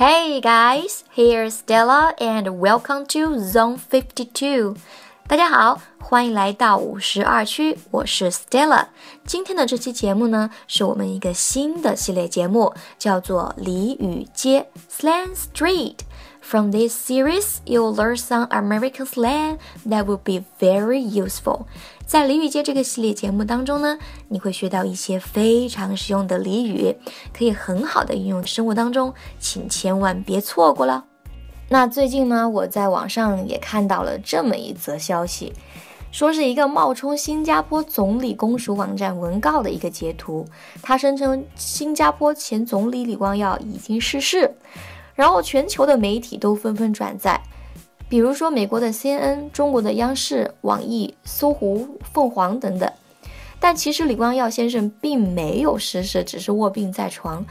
Hey guys, here's Stella and welcome to Zone Fifty Two. 大家好，欢迎来到五十二区，我是 Stella。今天的这期节目呢，是我们一个新的系列节目，叫做俚语街 （Slang Street）。From this series, you'll learn some American slang that will be very useful. 在俚语街这个系列节目当中呢，你会学到一些非常实用的俚语，可以很好的运用生活当中，请千万别错过了。那最近呢，我在网上也看到了这么一则消息，说是一个冒充新加坡总理公署网站文告的一个截图，他声称新加坡前总理李光耀已经逝世。然后全球的媒体都纷纷转载，比如说美国的 CNN、中国的央视、网易、搜狐、凤凰等等。但其实李光耀先生并没有逝世，只是卧病在床。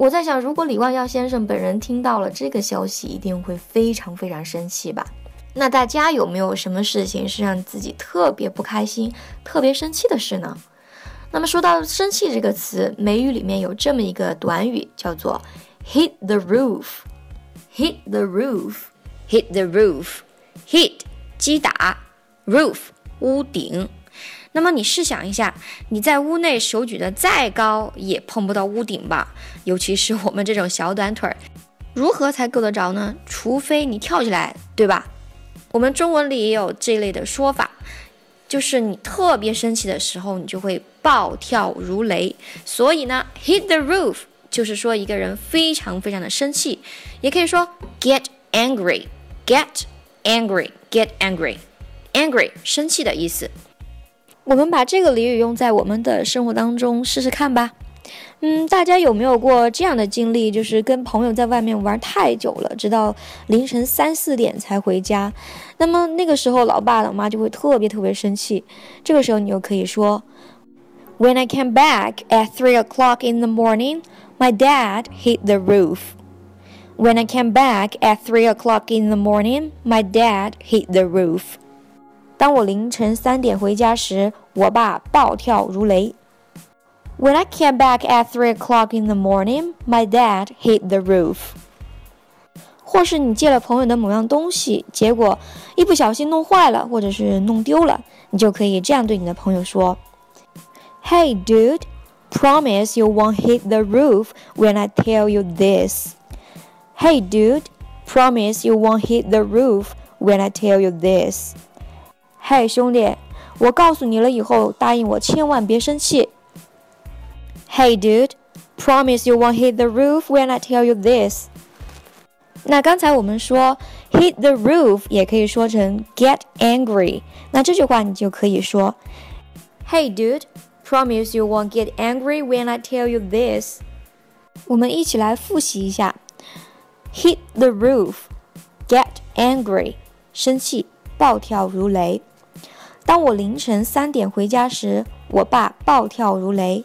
我在想，如果李光耀先生本人听到了这个消息，一定会非常非常生气吧？那大家有没有什么事情是让自己特别不开心、特别生气的事呢？那么说到生气这个词，美语里面有这么一个短语，叫做。Hit the roof, hit the roof, hit the roof, hit 击打，roof 屋顶。那么你试想一下，你在屋内手举得再高，也碰不到屋顶吧？尤其是我们这种小短腿儿，如何才够得着呢？除非你跳起来，对吧？我们中文里也有这类的说法，就是你特别生气的时候，你就会暴跳如雷。所以呢，hit the roof。就是说一个人非常非常的生气，也可以说 get angry，get angry，get angry，angry 生气的意思。我们把这个俚语用在我们的生活当中试试看吧。嗯，大家有没有过这样的经历？就是跟朋友在外面玩太久了，直到凌晨三四点才回家。那么那个时候，老爸老妈就会特别特别生气。这个时候你就可以说，When I came back at three o'clock in the morning。My dad hit the roof. When I came back at three o'clock in the morning, my dad hit the roof. 当我凌晨三点回家时，我爸暴跳如雷。When I came back at three o'clock in the morning, my dad hit the roof. 或是你借了朋友的某样东西，结果一不小心弄坏了，或者是弄丢了，你就可以这样对你的朋友说：“Hey, dude, Promise you won't hit the roof when I tell you this. Hey, dude, promise you won't hit the roof when I tell you this. 嘿，兄弟，我告诉你了以后，答应我千万别生气。Hey, dude, promise you won't hit the roof when I tell you this. 那刚才我们说 hit the roof 也可以说成 get angry，那这句话你就可以说，Hey, dude。Promise you won't get angry when I tell you this。我们一起来复习一下：hit the roof，get angry，生气，暴跳如雷。 当我凌晨三点回家时，我爸暴跳如雷。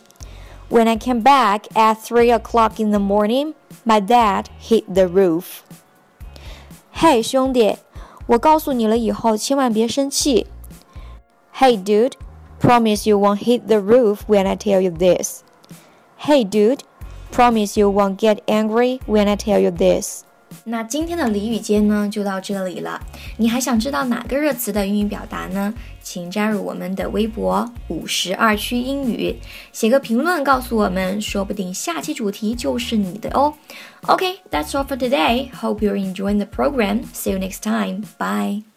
When I came back at three o'clock in the morning, my dad hit the roof。嘿，兄弟，我告诉你了以后千万别生气。Hey, dude。Promise you won't hit the roof when I tell you this. Hey, dude. Promise you won't get angry when I tell you this. 那今天的俚语间呢，就到这里了。你还想知道哪个热词的英语表达呢？请加入我们的微博五十二区英语，写个评论告诉我们，说不定下期主题就是你的哦。OK，that's all for today. Hope you're enjoying the program. See you next time. Bye.